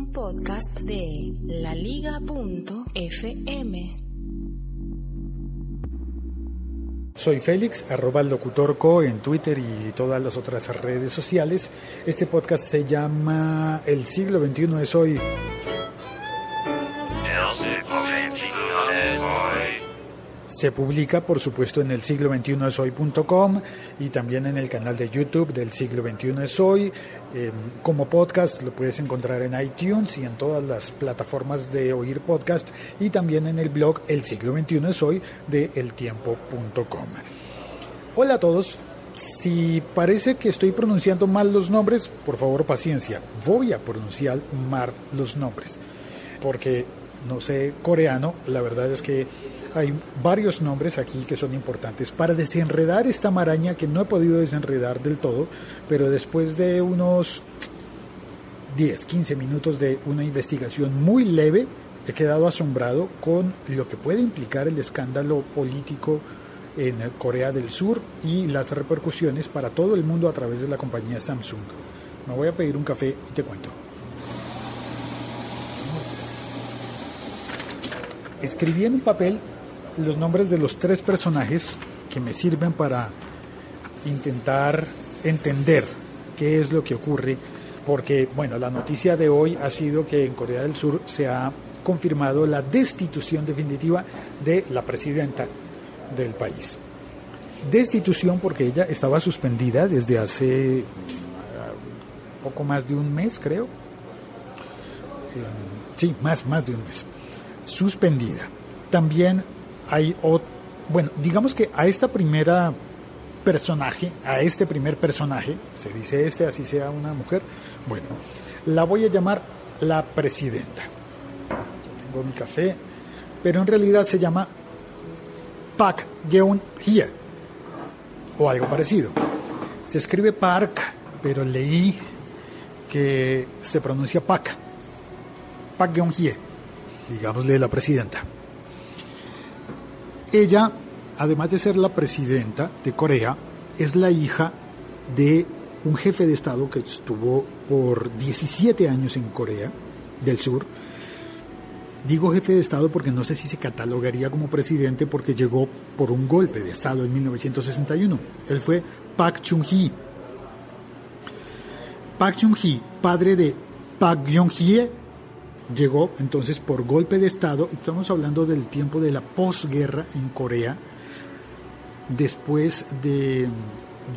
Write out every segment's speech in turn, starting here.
un podcast de laliga.fm. Soy Félix, arroba locutorco en Twitter y todas las otras redes sociales. Este podcast se llama El siglo XXI es hoy. Se publica, por supuesto, en el siglo 21 es hoy.com y también en el canal de YouTube del siglo 21 es hoy. Em, como podcast lo puedes encontrar en iTunes y en todas las plataformas de oír podcast y también en el blog El siglo 21 es hoy de eltiempo.com. Hola a todos. Si parece que estoy pronunciando mal los nombres, por favor paciencia. Voy a pronunciar mal los nombres porque no sé coreano. La verdad es que hay varios nombres aquí que son importantes para desenredar esta maraña que no he podido desenredar del todo, pero después de unos 10, 15 minutos de una investigación muy leve, he quedado asombrado con lo que puede implicar el escándalo político en Corea del Sur y las repercusiones para todo el mundo a través de la compañía Samsung. Me voy a pedir un café y te cuento. Escribí en un papel los nombres de los tres personajes que me sirven para intentar entender qué es lo que ocurre, porque, bueno, la noticia de hoy ha sido que en Corea del Sur se ha confirmado la destitución definitiva de la presidenta del país. Destitución porque ella estaba suspendida desde hace ah, poco más de un mes, creo. Eh, sí, más, más de un mes. Suspendida. También hay bueno, digamos que a esta primera personaje, a este primer personaje, se dice este, así sea una mujer, bueno, la voy a llamar la presidenta. Yo tengo mi café, pero en realidad se llama Park Geun-hye o algo parecido. Se escribe Park, pero leí que se pronuncia Pak. Park Geun-hye, digámosle la presidenta. Ella, además de ser la presidenta de Corea, es la hija de un jefe de Estado que estuvo por 17 años en Corea del Sur. Digo jefe de Estado porque no sé si se catalogaría como presidente porque llegó por un golpe de Estado en 1961. Él fue Park Chung-hee. Park Chung-hee, padre de Park Yong-hye, llegó entonces por golpe de Estado, estamos hablando del tiempo de la posguerra en Corea, después de,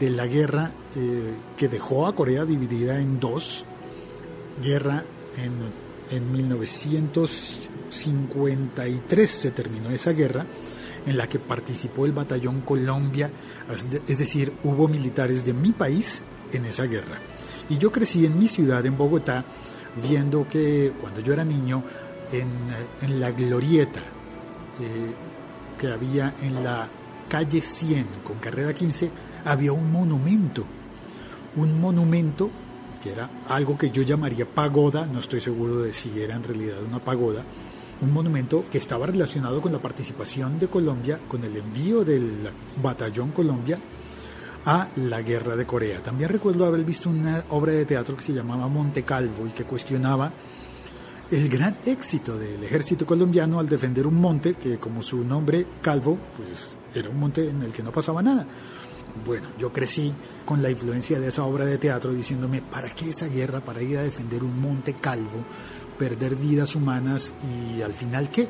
la guerra eh, que dejó a Corea dividida en dos, guerra en, en 1953 se terminó esa guerra, en la que participó el batallón Colombia, es decir, hubo militares de mi país en esa guerra. Y yo crecí en mi ciudad, en Bogotá, viendo que cuando yo era niño, en, la glorieta eh, que había en la calle 100 con carrera 15, había un monumento, un monumento que era algo que yo llamaría pagoda, no estoy seguro de si era en realidad una pagoda, un monumento que estaba relacionado con la participación de Colombia, con el envío del batallón Colombia a la guerra de Corea. También recuerdo haber visto una obra de teatro que se llamaba Monte Calvo y que cuestionaba el gran éxito del ejército colombiano al defender un monte que como su nombre Calvo, pues era un monte en el que no pasaba nada. Bueno, yo crecí con la influencia de esa obra de teatro diciéndome, ¿para qué esa guerra? Para ir a defender un monte calvo, perder vidas humanas y al final qué?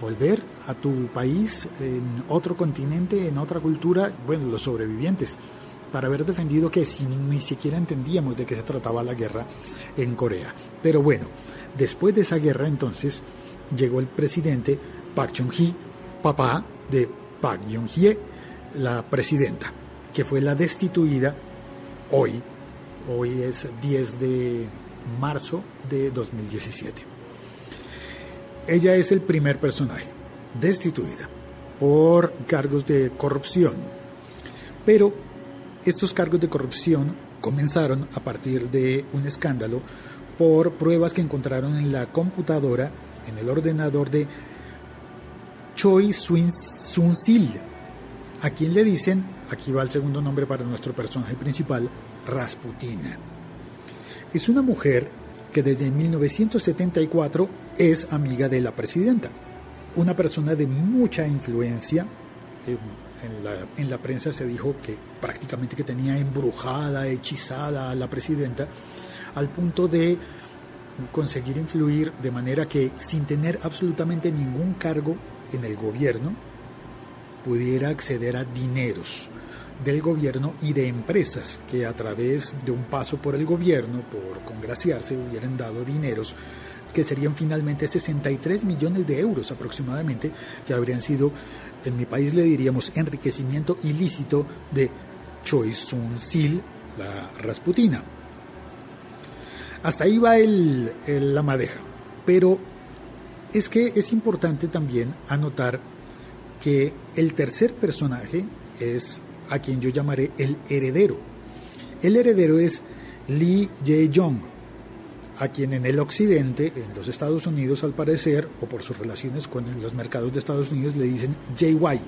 Volver a tu país, en otro continente, en otra cultura, bueno, los sobrevivientes, para haber defendido que si ni siquiera entendíamos de qué se trataba la guerra en Corea. Pero bueno, después de esa guerra entonces llegó el presidente Park Chung-hee, papá de Park Geun-hye, la presidenta, que fue la destituida hoy, hoy es 10 de marzo de 2017. Ella es el primer personaje, destituida por cargos de corrupción. Pero estos cargos de corrupción comenzaron a partir de un escándalo por pruebas que encontraron en la computadora, en el ordenador de Choi Sun-sil, a quien le dicen, aquí va el segundo nombre para nuestro personaje principal, Rasputina. Es una mujer que desde 1974 es amiga de la presidenta. Una persona de mucha influencia. En la, en la, prensa se dijo que prácticamente que tenía embrujada, hechizada a la presidenta, al punto de conseguir influir de manera que sin tener absolutamente ningún cargo en el gobierno, pudiera acceder a dineros del gobierno y de empresas que a través de un paso por el gobierno, por congraciarse, hubieran dado dineros que serían finalmente 63 millones de euros aproximadamente, que habrían sido, en mi país le diríamos, enriquecimiento ilícito de Choi Sun Sil, la Rasputina. Hasta ahí va el, la madeja. Pero es que es importante también anotar que el tercer personaje es a quien yo llamaré el heredero. El heredero es Lee Jae-jong, a quien en el occidente, en los Estados Unidos al parecer, o por sus relaciones con los mercados de Estados Unidos, le dicen JY,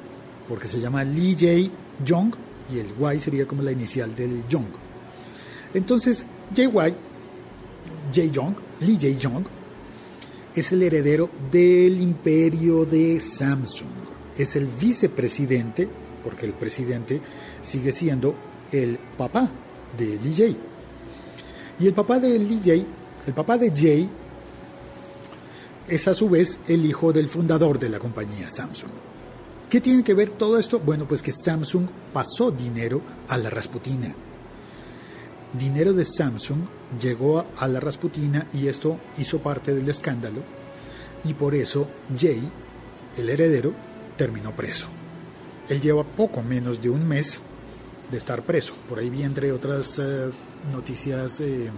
porque se llama Lee Jae-jong y el Y sería como la inicial del Jong. Entonces, JY Jae-jong, Lee Jae-jong, es el heredero del imperio de Samsung. Es el vicepresidente, porque el presidente sigue siendo el papá de Jae. Y el papá de Lee Jae, el papá de Jae, es a su vez el hijo del fundador de la compañía Samsung. ¿Qué tiene que ver todo esto? Bueno, pues que Samsung pasó dinero a la Rasputina dinero de Samsung llegó a la Rasputina y esto hizo parte del escándalo y por eso Jay, el heredero, terminó preso. Él lleva poco menos de un mes de estar preso. Por ahí vi entre otras eh, noticias eh,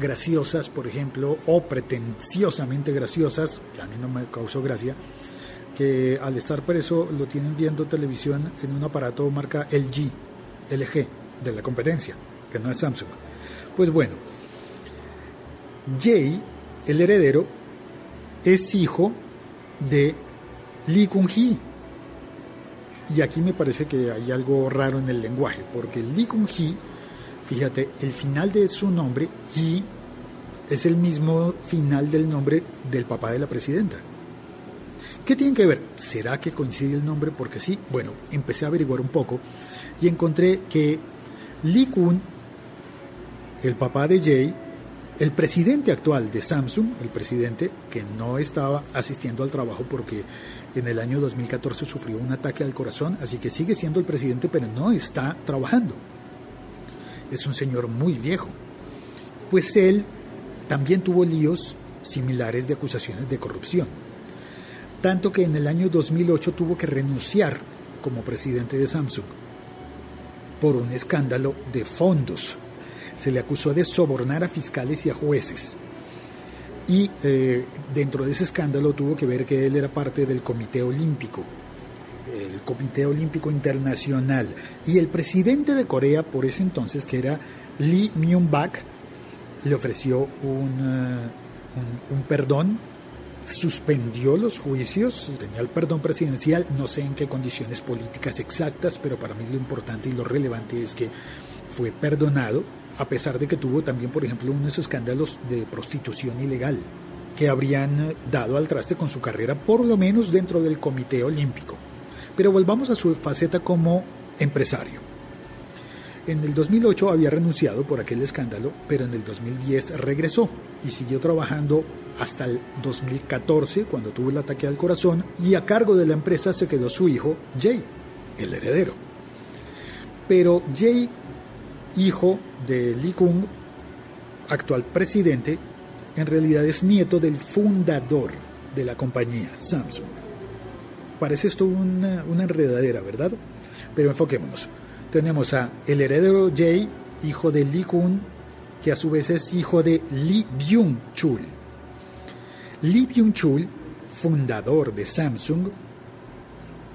graciosas, por ejemplo, o pretenciosamente graciosas, que a mí no me causó gracia, que al estar preso lo tienen viendo televisión en un aparato marca LG, LG, de la competencia que no es Samsung. Pues bueno, Jay, el heredero, es hijo de Lee Kun-hee. Y aquí me parece que hay algo raro en el lenguaje, porque Lee Kun-hee, fíjate, el final de su nombre, Hee, es el mismo final del nombre del papá de la presidenta. ¿Qué tienen que ver? ¿Será que coincide el nombre? Porque sí, bueno, empecé a averiguar un poco y encontré que Lee Kun el papá de Jay, el presidente actual de Samsung, el presidente que no estaba asistiendo al trabajo porque en el año 2014 sufrió un ataque al corazón, así que sigue siendo el presidente pero no está trabajando. Es un señor muy viejo. Pues él también tuvo líos similares de acusaciones de corrupción. Tanto que en el año 2008 tuvo que renunciar como presidente de Samsung por un escándalo de fondos se le acusó de sobornar a fiscales y a jueces. Y eh, dentro de ese escándalo tuvo que ver que él era parte del Comité Olímpico, el Comité Olímpico Internacional. Y el presidente de Corea por ese entonces, que era Lee Myung-bak, le ofreció un, eh, un, un perdón suspendió los juicios, tenía el perdón presidencial, no sé en qué condiciones políticas exactas, pero para mí lo importante y lo relevante es que fue perdonado a pesar de que tuvo también, por ejemplo, unos escándalos de prostitución ilegal que habrían dado al traste con su carrera, por lo menos dentro del Comité Olímpico. Pero volvamos a su faceta como empresario. En el 2008 había renunciado por aquel escándalo, pero en el 2010 regresó y siguió trabajando hasta el 2014, cuando tuvo el ataque al corazón, y a cargo de la empresa se quedó su hijo, Jay, el heredero. Pero Jay hijo de Lee Kung, actual presidente, en realidad es nieto del fundador de la compañía, Samsung. Parece esto una, enredadera, ¿verdad? Pero enfoquémonos. Tenemos a el heredero Jay, hijo de Lee Kung, que a su vez es hijo de Lee Byung-chul. Lee Byung-chul, fundador de Samsung,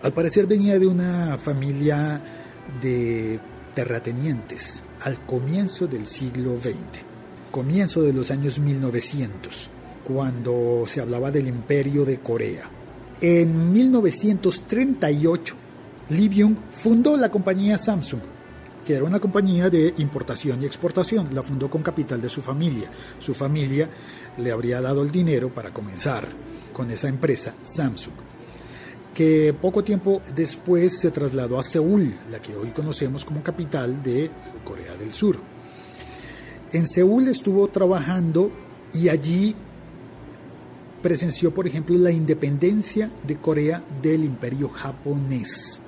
al parecer venía de una familia de terratenientes al comienzo del siglo XX, comienzo de los años 1900, cuando se hablaba del imperio de Corea. En 1938, Lee Byung fundó la compañía Samsung, que era una compañía de importación y exportación. La fundó con capital de su familia. Su familia le habría dado el dinero para comenzar con esa empresa, Samsung, que poco tiempo después se trasladó a Seúl, la que hoy conocemos como capital de Corea del Sur. En Seúl estuvo trabajando y allí presenció, por ejemplo, la independencia de Corea del imperio japonés.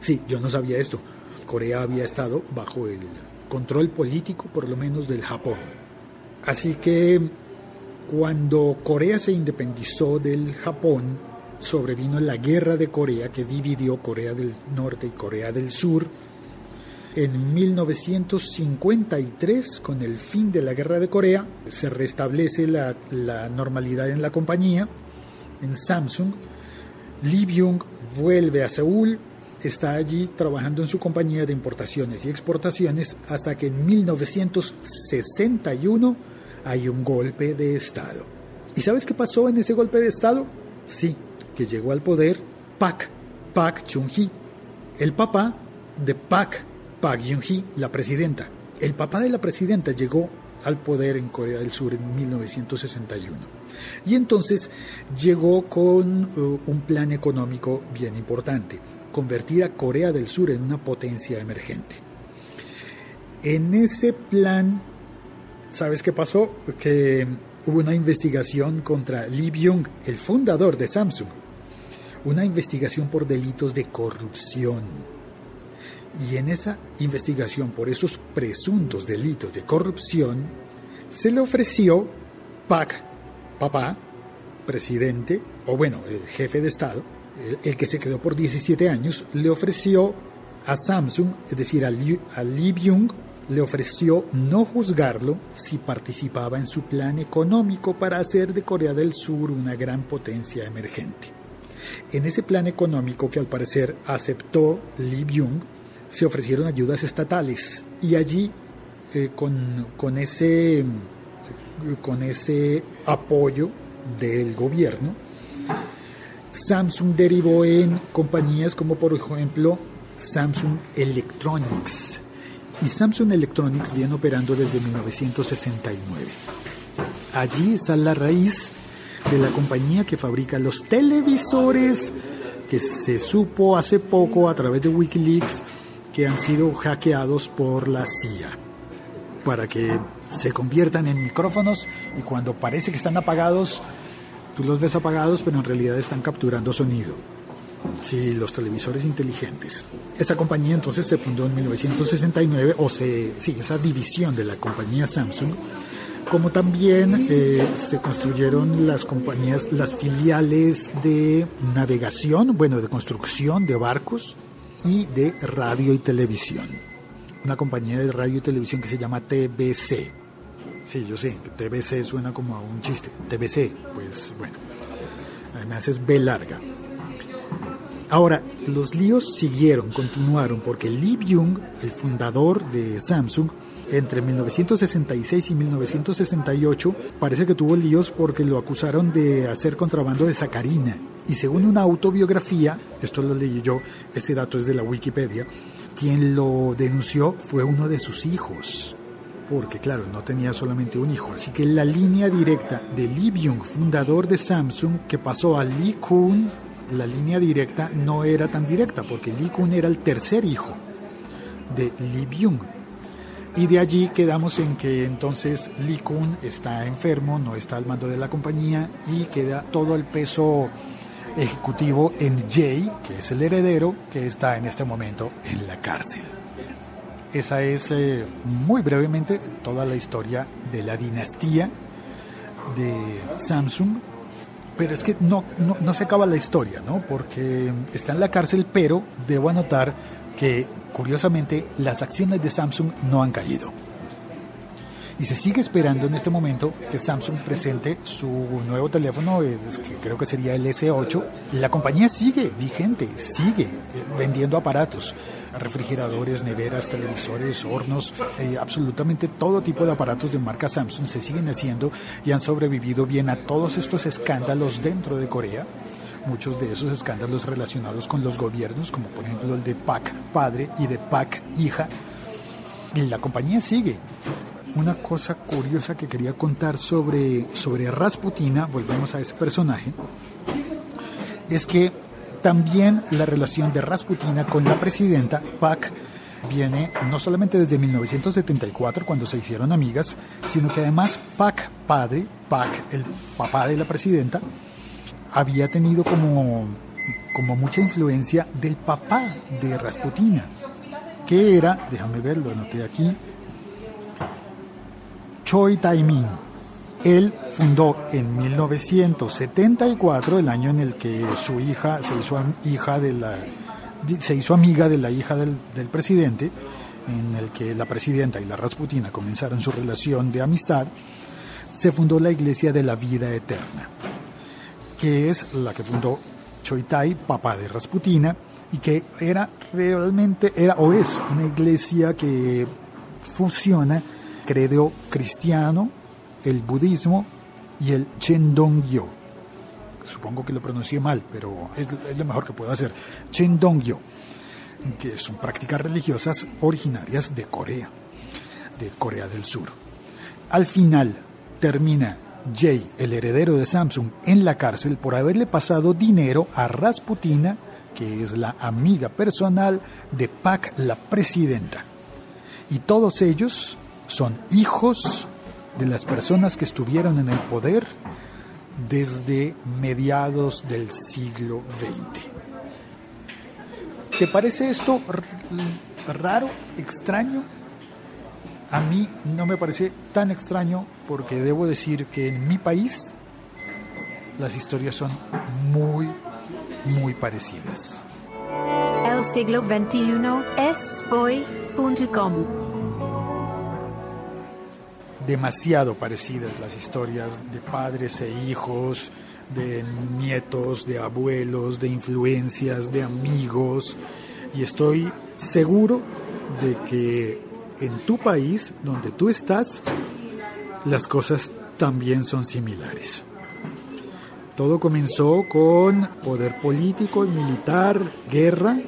Sí, yo no sabía esto. Corea había estado bajo el control político, por lo menos, del Japón. Así que cuando Corea se independizó del Japón, sobrevino la guerra de Corea que dividió Corea del Norte y Corea del Sur. En 1953, con el fin de la guerra de Corea, se restablece la, normalidad en la compañía, en Samsung. Lee Byung vuelve a Seúl, está allí trabajando en su compañía de importaciones y exportaciones hasta que en 1961 hay un golpe de Estado. ¿Y sabes qué pasó en ese golpe de Estado? Sí, que llegó al poder Pak, Pak Chung-hee, el papá de Pak Park Geun-hye, la presidenta. El papá de la presidenta llegó al poder en Corea del Sur en 1961. Y entonces llegó con uh, un plan económico bien importante, convertir a Corea del Sur en una potencia emergente. En ese plan, ¿sabes qué pasó? Que hubo una investigación contra Lee Byung, el fundador de Samsung, una investigación por delitos de corrupción y en esa investigación por esos presuntos delitos de corrupción, se le ofreció Pak, papá, presidente, o bueno, el jefe de Estado, el, que se quedó por 17 años, le ofreció a Samsung, es decir, a Lee, Lee Byung, le ofreció no juzgarlo si participaba en su plan económico para hacer de Corea del Sur una gran potencia emergente. En ese plan económico que al parecer aceptó Lee Byung, se ofrecieron ayudas estatales y allí eh, con, ese, con ese apoyo del gobierno, Samsung derivó en compañías como por ejemplo Samsung Electronics. Y Samsung Electronics viene operando desde 1969. Allí está la raíz de la compañía que fabrica los televisores que se supo hace poco a través de Wikileaks que han sido hackeados por la CIA para que se conviertan en micrófonos y cuando parece que están apagados, tú los ves apagados, pero en realidad están capturando sonido. Sí, los televisores inteligentes. Esa compañía entonces se fundó en 1969, o se, sí, esa división de la compañía Samsung, como también eh, se construyeron las compañías, las filiales de navegación, bueno, de construcción de barcos, y de radio y televisión. Una compañía de radio y televisión que se llama TBC. Sí, yo sé, TBC suena como a un chiste. TBC, pues bueno, además es B larga. Ahora, los líos siguieron, continuaron, porque Lee Byung, el fundador de Samsung, entre 1966 y 1968, parece que tuvo líos porque lo acusaron de hacer contrabando de sacarina y según una autobiografía, esto lo leí yo, este dato es de la Wikipedia, quien lo denunció fue uno de sus hijos, porque claro, no tenía solamente un hijo. Así que la línea directa de Lee Byung, fundador de Samsung, que pasó a Lee Kun, la línea directa no era tan directa, porque Lee Kun era el tercer hijo de Lee Byung. Y de allí quedamos en que entonces Lee Kun está enfermo, no está al mando de la compañía y queda todo el peso ejecutivo en Jay, que es el heredero, que está en este momento en la cárcel. Esa es eh, muy brevemente toda la historia de la dinastía de Samsung. Pero es que no, no, no se acaba la historia, ¿no? Porque está en la cárcel, pero debo anotar que, curiosamente, las acciones de Samsung no han caído y se sigue esperando en este momento que Samsung presente su nuevo teléfono, eh, que creo que sería el S8. La compañía sigue vigente, sigue eh, vendiendo aparatos, refrigeradores, neveras, televisores, hornos, eh, absolutamente todo tipo de aparatos de marca Samsung se siguen haciendo y han sobrevivido bien a todos estos escándalos dentro de Corea muchos de esos escándalos relacionados con los gobiernos, como por ejemplo el de PAC padre y de PAC hija, Y la compañía sigue. Una cosa curiosa que quería contar sobre, sobre Rasputina, volvemos a ese personaje, es que también la relación de Rasputina con la presidenta Pak viene no solamente desde 1974 cuando se hicieron amigas, sino que además Pak padre, Pak el papá de la presidenta, había tenido como, como mucha influencia del papá de Rasputina, que era, déjame ver, lo anoté aquí, Choi Tai-min él fundó en 1974, el año en el que su hija se hizo, hija de la, se hizo amiga de la hija del, del presidente, en el que la presidenta y la Rasputina comenzaron su relación de amistad, se fundó la Iglesia de la Vida Eterna, que es la que fundó Choitai, papá de Rasputina, y que era realmente, era o es una iglesia que fusiona credo cristiano el budismo y el Chendongyo. Supongo que lo pronuncié mal, pero es, lo mejor que puedo hacer. Chendongyo, que son prácticas religiosas originarias de Corea, de Corea del Sur. Al final termina Jay, el heredero de Samsung, en la cárcel por haberle pasado dinero a Rasputina, que es la amiga personal de Pak, la presidenta. Y todos ellos son hijos de las personas que estuvieron en el poder desde mediados del siglo XX. ¿Te parece esto raro, extraño? A mí no me parece tan extraño porque debo decir que en mi país las historias son muy, muy parecidas. El siglo XXI es hoy.com demasiado parecidas las historias de padres e hijos, de nietos, de abuelos, de influencias, de amigos. Y estoy seguro de que en tu país, donde tú estás, las cosas también son similares. Todo comenzó con poder político militar, guerra,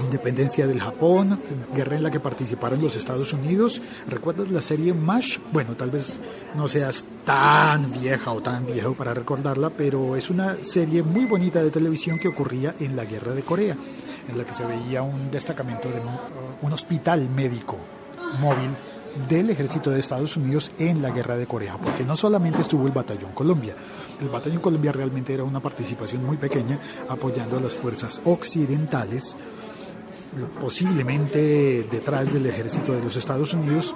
independencia del Japón, guerra en la que participaron los Estados Unidos. ¿Recuerdas la serie MASH? Bueno, tal vez no seas tan vieja o tan viejo para recordarla, pero es una serie muy bonita de televisión que ocurría en la guerra de Corea, en la que se veía un destacamento de un hospital médico móvil del ejército de Estados Unidos en la guerra de Corea, porque no solamente estuvo el batallón Colombia, el batallón Colombia realmente era una participación muy pequeña apoyando a las fuerzas occidentales posiblemente detrás del ejército de los Estados Unidos,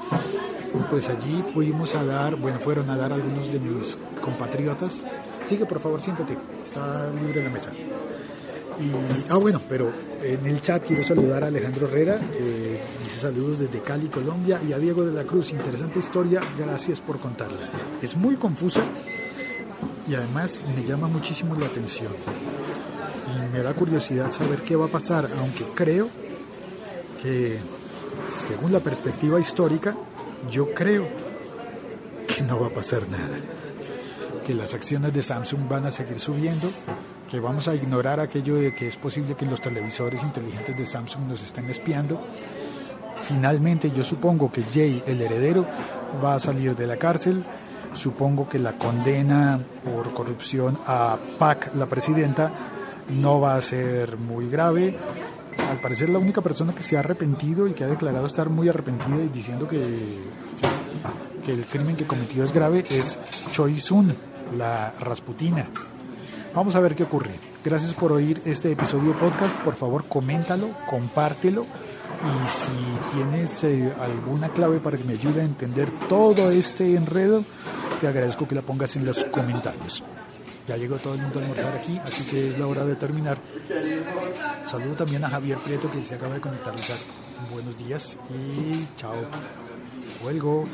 pues allí fuimos a dar, bueno, fueron a dar algunos de mis compatriotas. Sigue, por favor, siéntate, está libre la mesa. Y, ah, bueno, pero en el chat quiero saludar a Alejandro Herrera, dice saludos desde Cali, Colombia, y a Diego de la Cruz, interesante historia, gracias por contarla. Es muy confusa y además me llama muchísimo la atención. Y me da curiosidad saber qué va a pasar, aunque creo que según la perspectiva histórica, yo creo que no va a pasar nada, que las acciones de Samsung van a seguir subiendo, que vamos a ignorar aquello de que es posible que los televisores inteligentes de Samsung nos estén espiando. Finalmente yo supongo que Jay, el heredero, va a salir de la cárcel, supongo que la condena por corrupción a Pak, la presidenta, no va a ser muy grave. Al parecer la única persona que se ha arrepentido y que ha declarado estar muy arrepentida y diciendo que, que, el crimen que cometió es grave es Choi Sun, la Rasputina. Vamos a ver qué ocurre. Gracias por oír este episodio podcast. Por favor, coméntalo, compártelo. Y si tienes eh, alguna clave para que me ayude a entender todo este enredo, te agradezco que la pongas en los comentarios. Ya llegó todo el mundo a almorzar aquí, así que es la hora de terminar. Saludo también a Javier Prieto que se acaba de conectar Buenos días y chao. Huelgo.